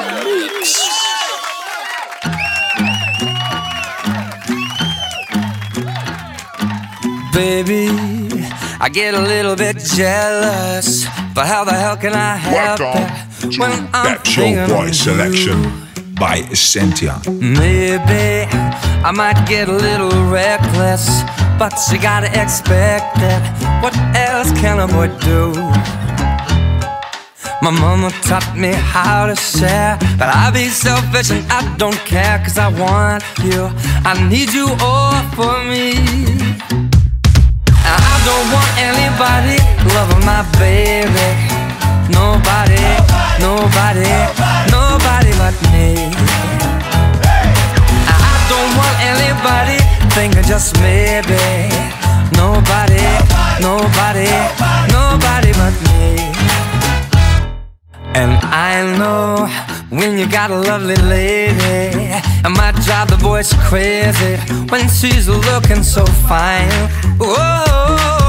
The mix. Baby, I get a little bit jealous, but how the hell can I help it when I'm Show thinking Boy Selection you? by Essentia. Maybe I might get a little reckless, but you gotta expect it. What else can a boy do? My mama taught me how to share, but I be selfish and I don't care, cause I want you. I need you all for me. And I don't want anybody loving my baby. Nobody, nobody, nobody but me. And I don't want anybody thinking just maybe. Nobody, nobody, nobody but me. And I know when you got a lovely lady, it might drive the boys crazy when she's looking so fine. Oh,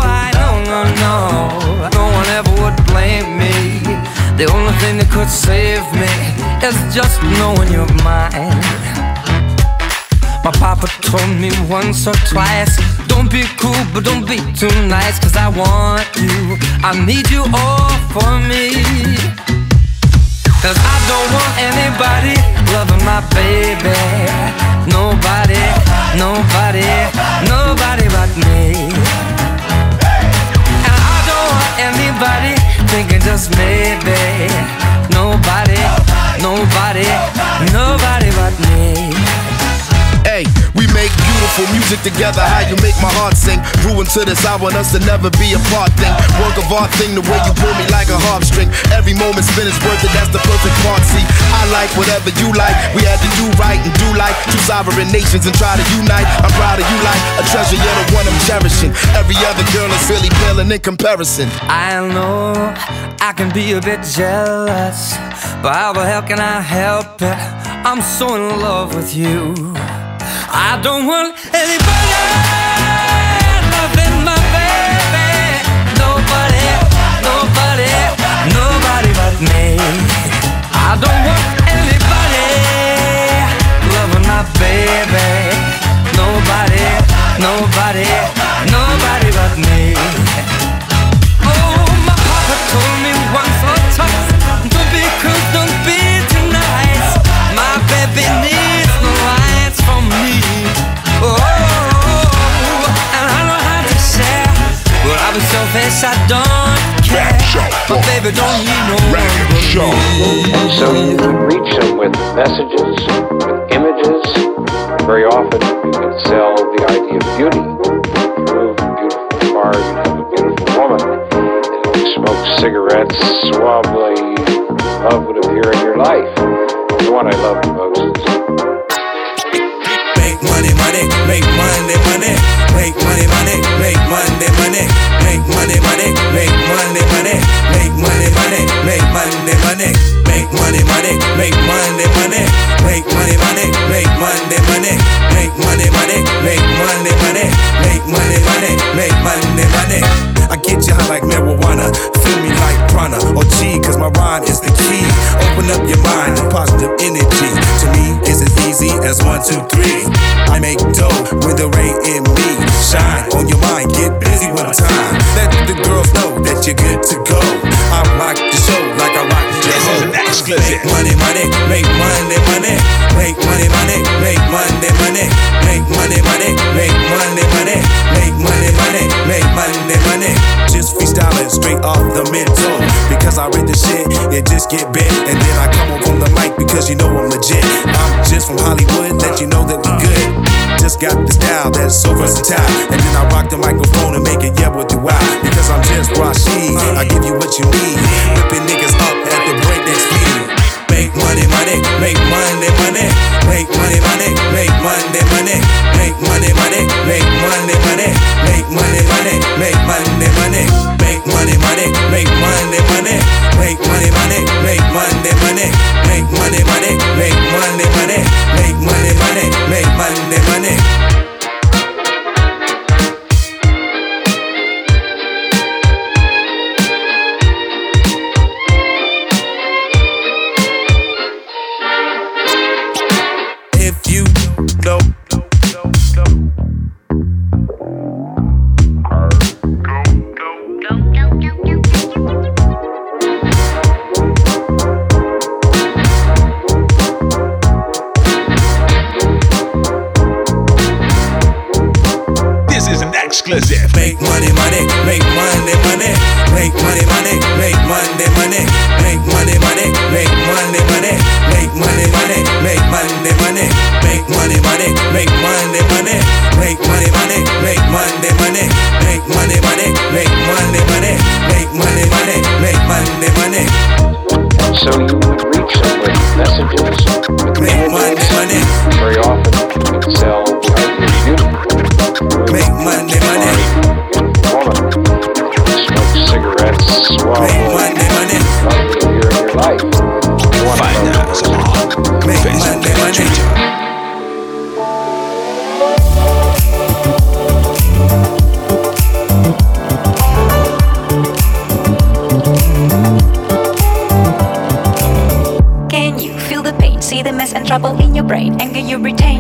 I don't know, no, no one ever would blame me. The only thing that could save me is just knowing you're mine. My papa told me once or twice Don't be cool, but don't be too nice Cause I want you, I need you all for me Cause I don't want anybody loving my baby. Nobody, nobody, nobody but me. And I don't want anybody thinking just maybe. Nobody, nobody, nobody but me make beautiful music together. How you make my heart sing. Grew into this, I want us to never be apart thing. Work of art thing, the way you pull me like a harp string. Every moment spent is worth it, that's the perfect part. See, I like whatever you like. We had to do right and do like two sovereign nations and try to unite. I'm proud of you like a treasure, you're the one I'm cherishing. Every other girl is really paling in comparison. I know I can be a bit jealous, but how the hell can I help it? I'm so in love with you. I don't want anybody loving my baby. Nobody, nobody, nobody but me. I don't want anybody loving my baby. Nobody, nobody, nobody but me. Oh, my papa told me once or twice But I'll selfish, I don't care Pep Show My Boy baby don't need no one Radio but Show. And so you can reach them with messages, with images. Very often you can sell the idea of beauty. You drove a beautiful car, you have a beautiful woman. You smoke cigarettes, suavely, love would appear in your life. The one I love the most is Make money, money, make money, money, make money, money, make money, money, make money, money, make money, money, make money, money, make money, money, make money, money, make money, money, make money, money, make money, money, make money, money, make money, money, make money, money, make money, money. I get you high like marijuana, feel me like prana or G, cause my rhyme is the key. Open up your mind and positive energy. To me, it's as easy as one, two, three. I make dough with the rain in me. Shine on your mind, get busy one time. Let the girls know that you're good to go. I rock the show like I rock the This exclusive. Make money, money, make money, money, make money, money, make money, money, make money, money, make money, money, I read the shit, it just get bent. And then I come up from the mic because you know I'm legit. I'm just from Hollywood, let you know that we good. Just got the style that's so versatile. And then I rock the microphone and make it yeah with the wow. Because I'm just Rashid. I give you what you need. Whipping niggas up at the breakneck speed. Make money, money, make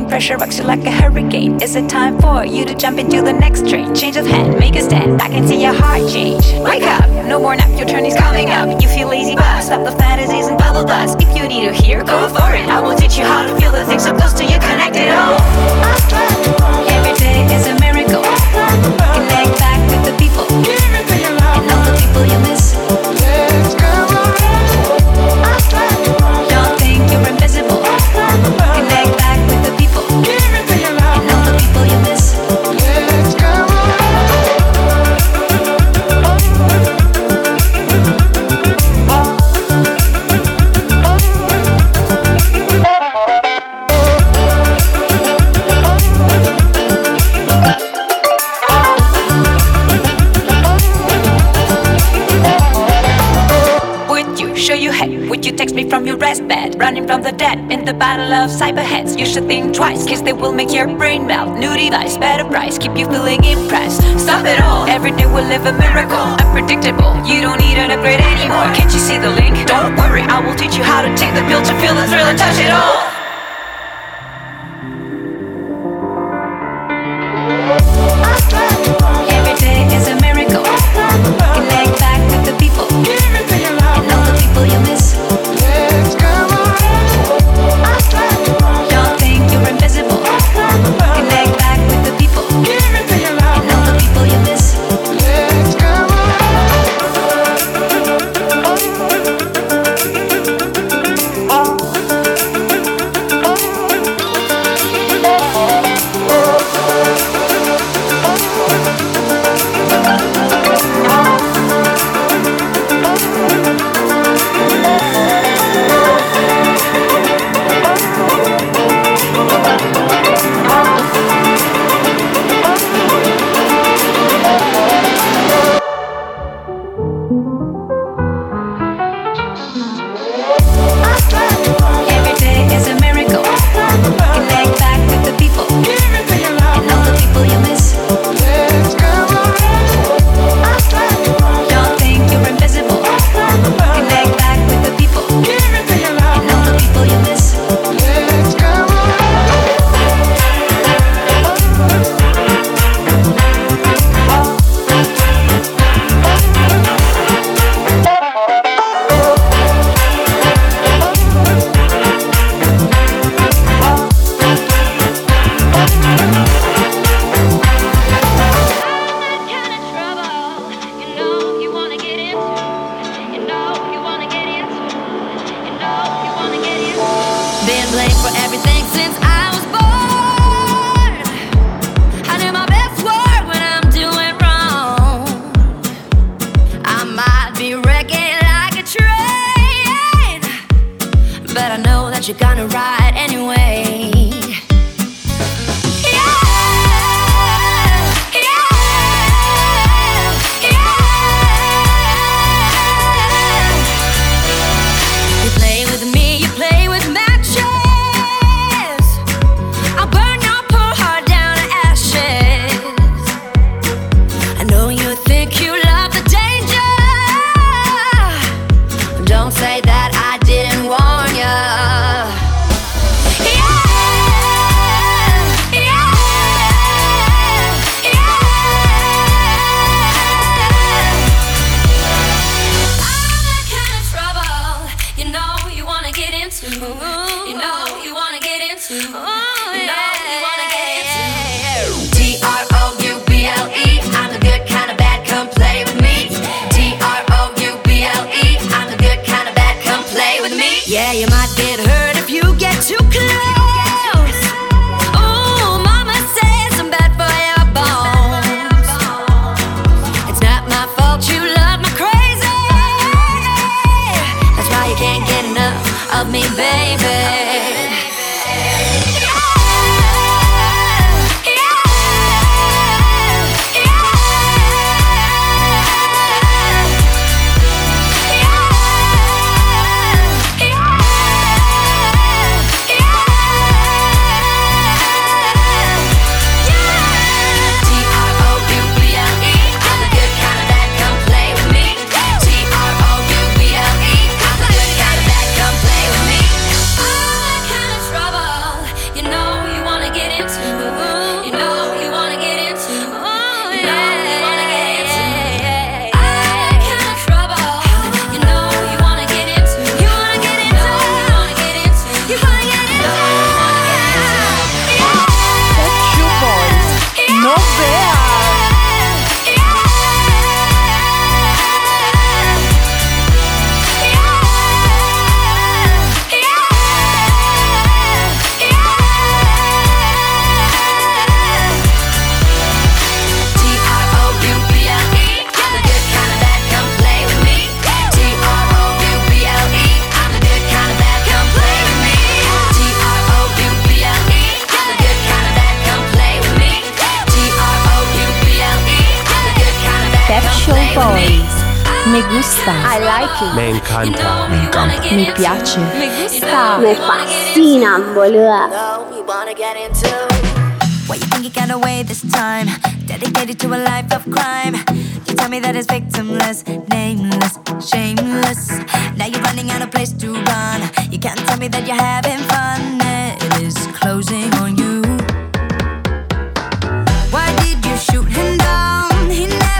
pressure rocks you like a hurricane. Is it time for you to jump into the next train? Change of hand, make a stand. I can see your heart change. Wake up, no more nap, your turn is coming up. You feel lazy, but stop the fantasies and bubble dust. If you need to hear, go for it. I will teach you how to feel the things so close to you, connected oh. all. Every cyberheads. You should think twice, cause they will make your brain melt. New device, better price, keep you feeling impressed. Stop it all, every day will live a miracle. Unpredictable, you don't need an upgrade anymore. Can't you see the link? Don't worry, I will teach you how to take the pill to feel the thrill and touch it all. Me encanta. Me encanta. Me piace. Me fascina, boluda. What you think you got away this time? Dedicated to a life of crime. You tell me that it's victimless, nameless, shameless. Now you're running out of place to run. You can't tell me that you're having fun. It is closing on you. Why did you shoot him down? He never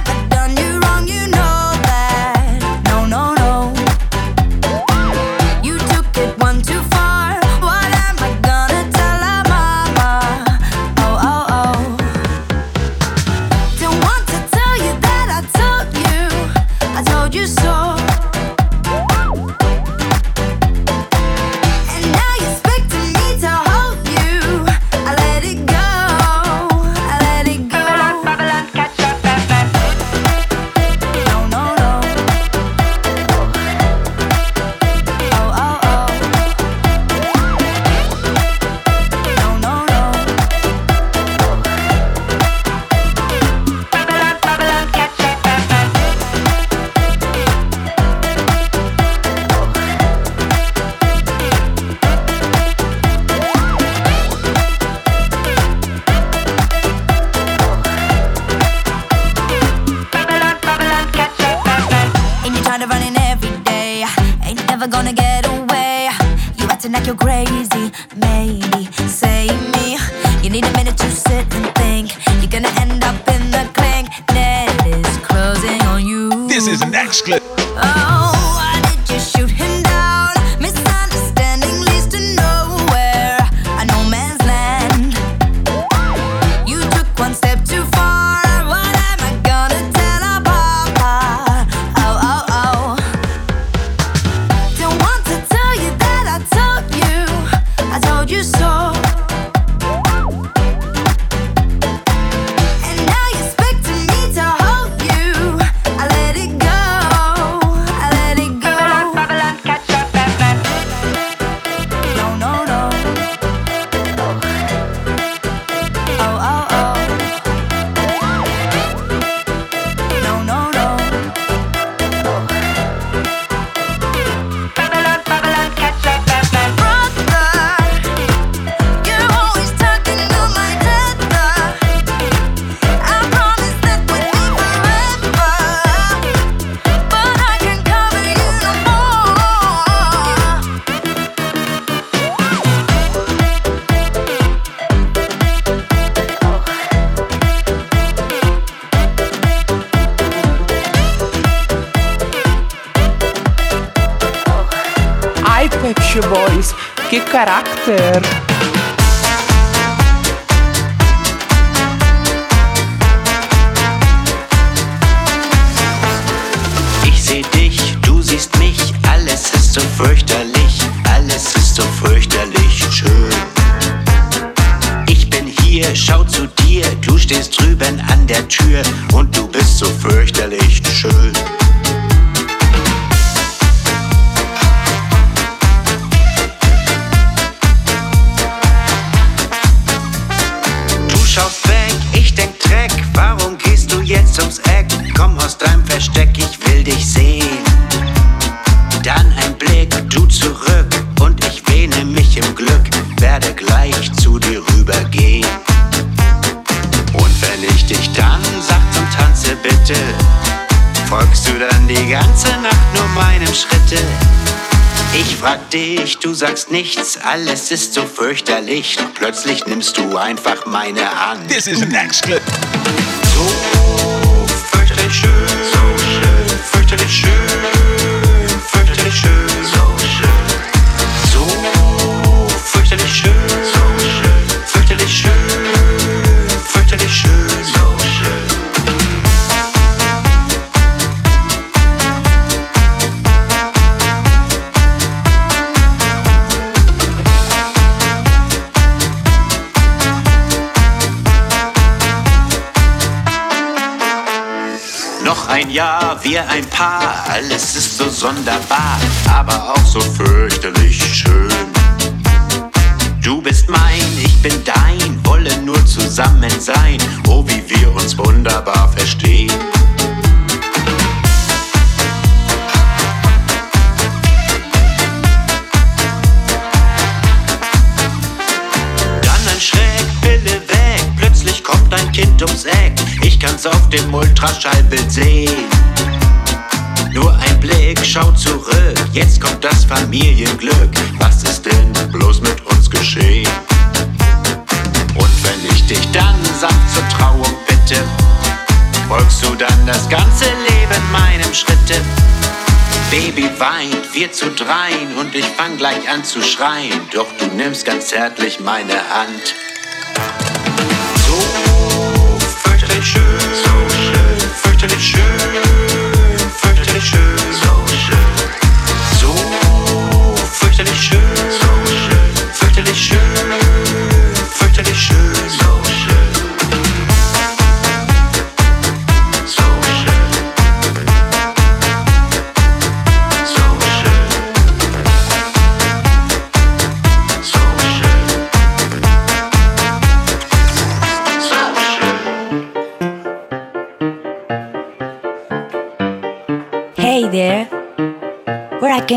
you're crazy sagst nichts, alles ist so fürchterlich, doch plötzlich nimmst du einfach meine Hand. This is an exclusive. So fürchterlich schön, so schön, fürchterlich schön, wir ein Paar, alles ist so sonderbar, aber auch so fürchterlich schön. Du bist mein, ich bin dein, wollen nur zusammen sein, oh wie wir uns wunderbar verstehen. Dann ein Schreck, Pille weg, plötzlich kommt ein Kind ums Eck, auf dem Ultraschallbild sehen. Nur ein Blick, schau zurück, jetzt kommt das Familienglück. Was ist denn bloß mit uns geschehen? Und wenn ich dich dann sanft zur Trauung bitte, folgst du dann das ganze Leben meinem Schritte. Baby weint, wir zu dreien und ich fang gleich an zu schreien, doch du nimmst ganz zärtlich meine Hand. Schön, so schön, fürchterlich schön,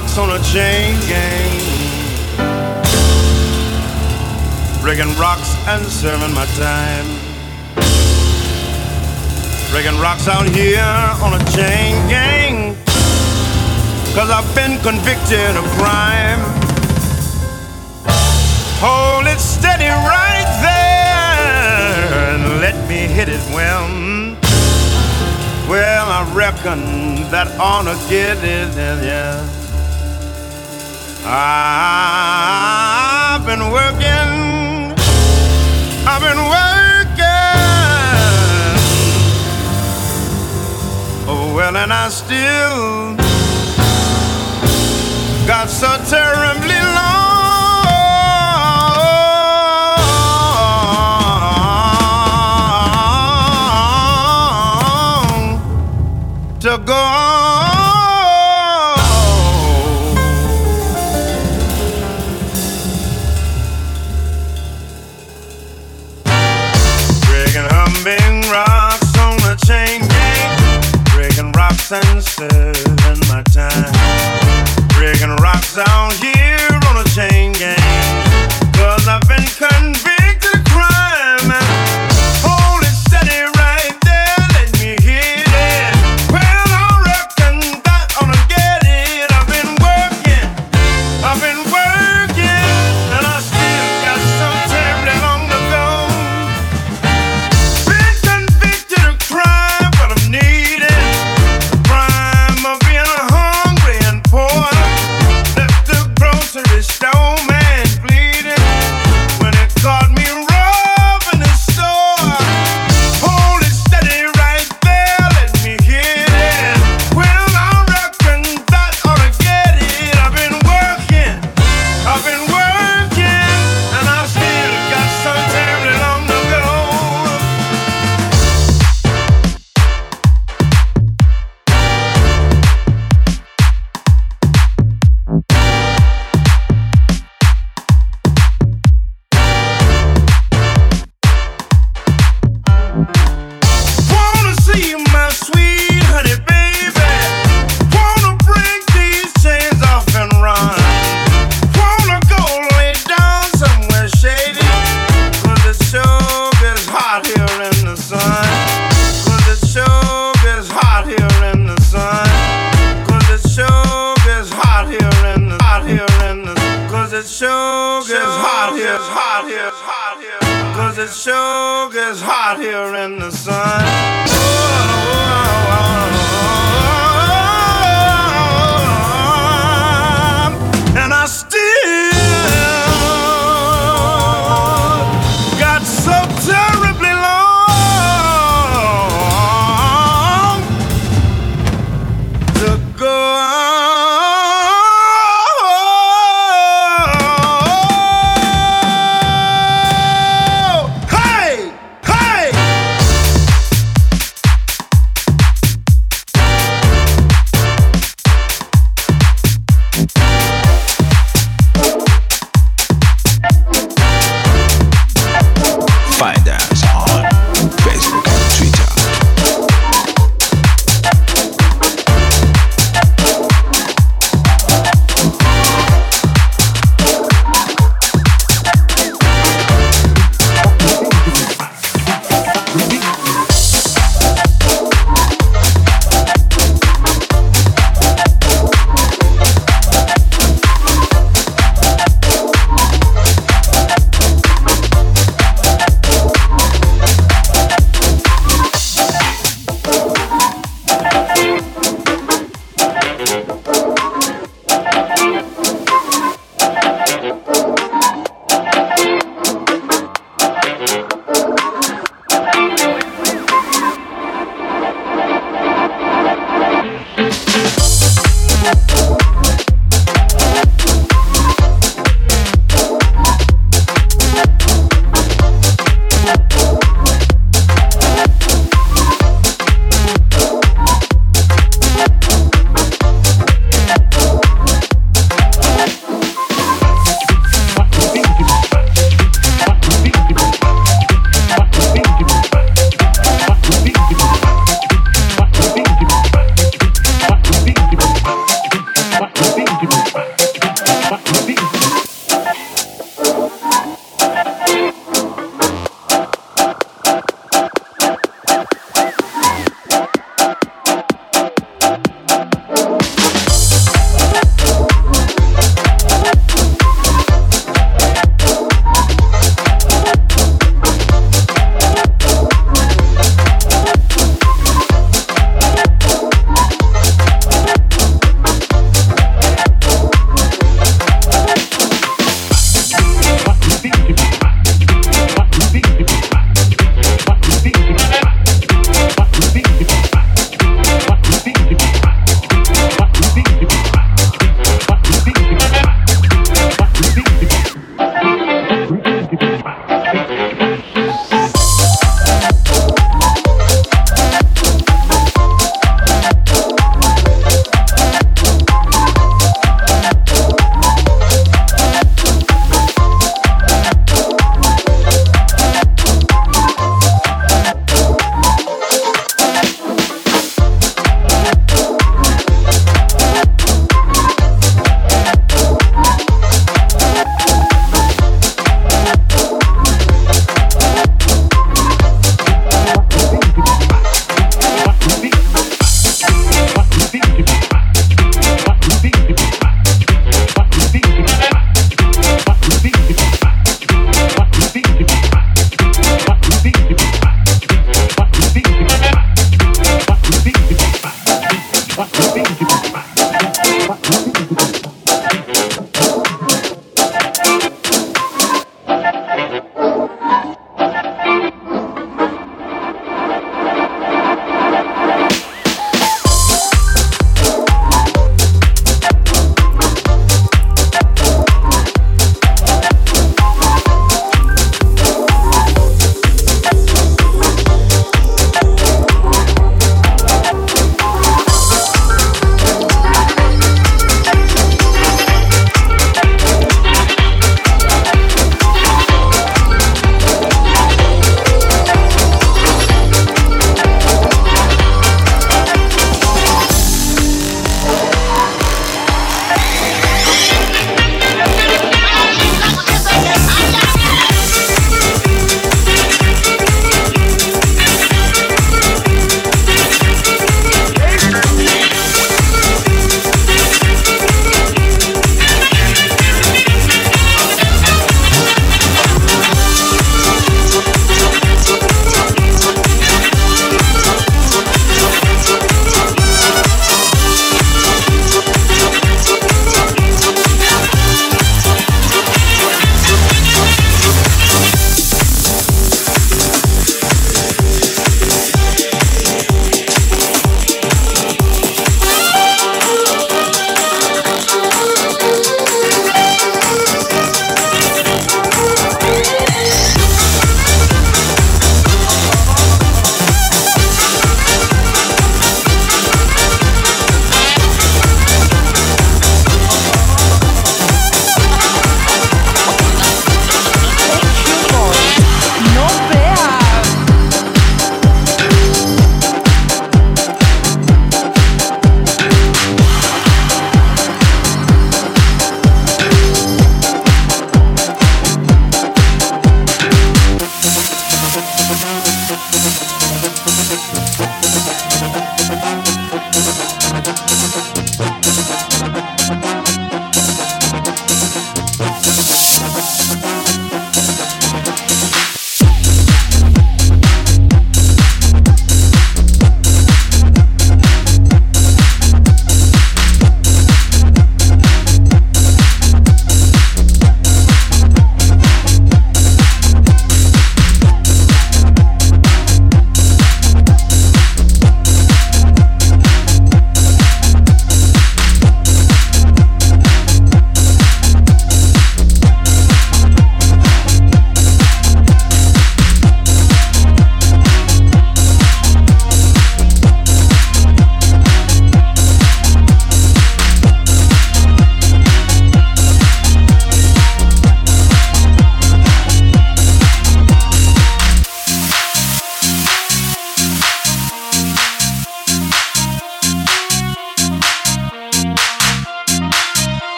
rocks on a chain gang. Breaking rocks and serving my time. Breaking rocks out here on a chain gang. Cause I've been convicted of crime. Hold it steady right there and let me hit it well. Well, I reckon that ought to get it, yeah. I've been working, I've been working. Oh, well, and I still got so terrible.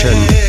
Session,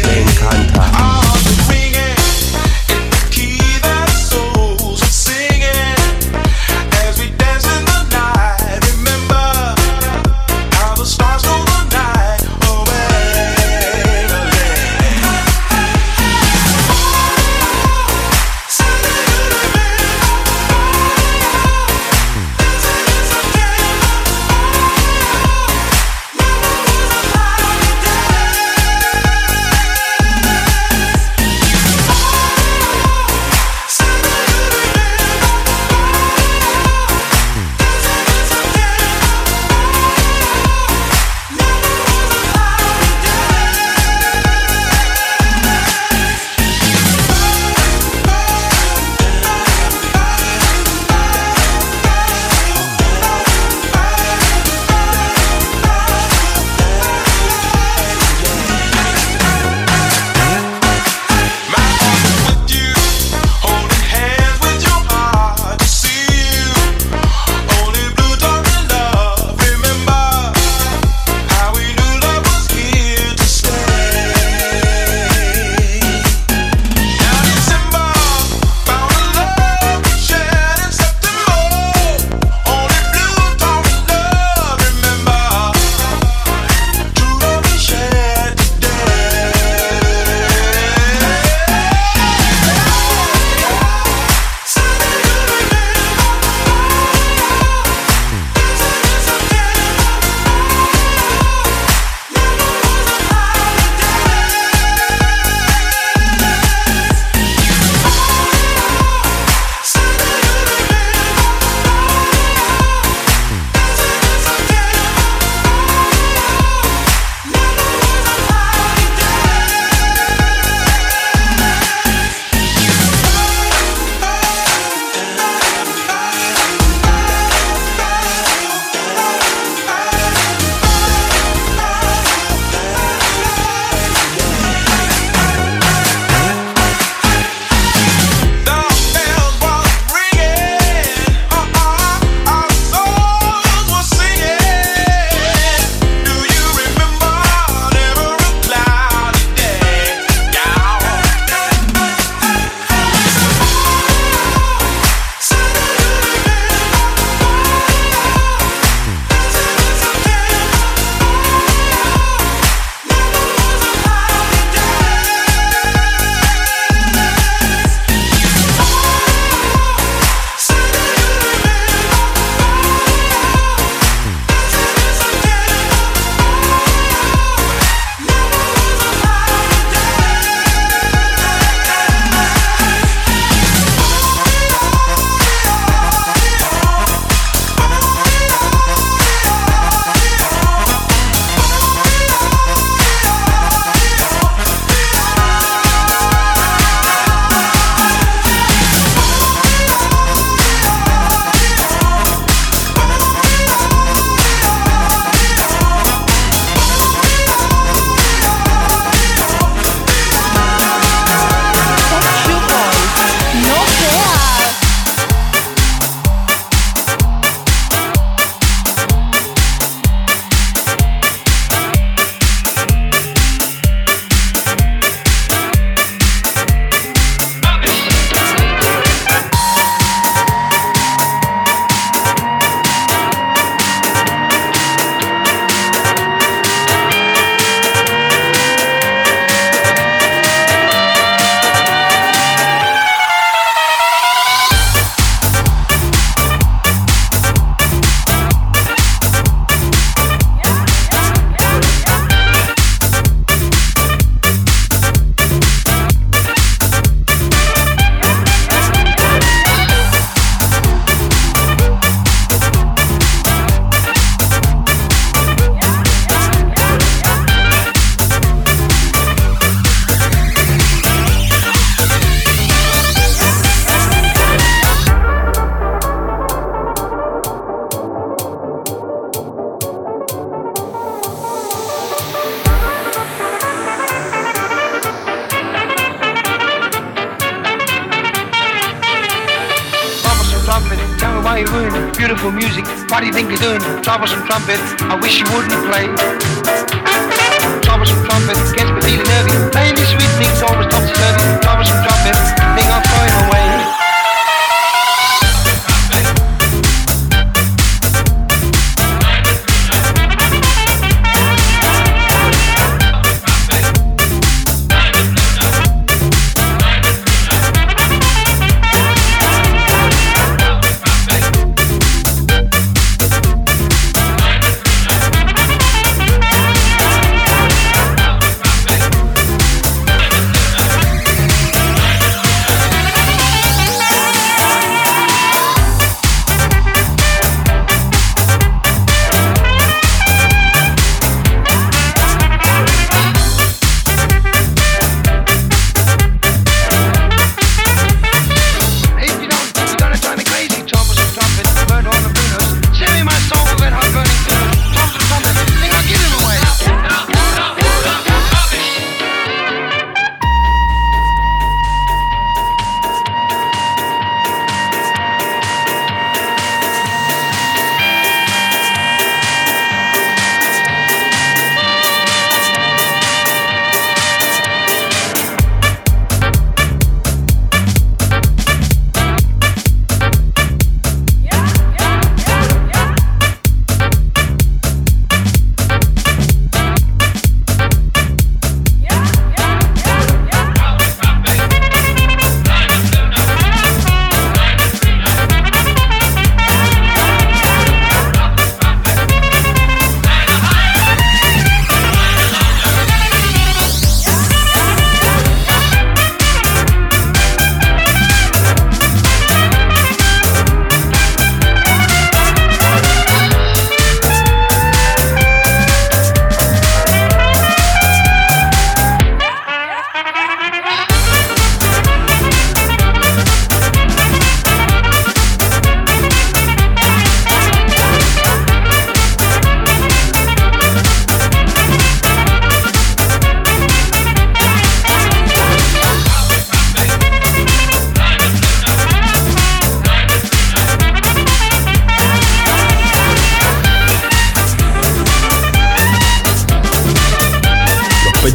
trumpet. I wish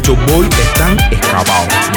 muchos boys están excavados.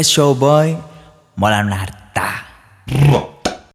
Petro Boy, một lần là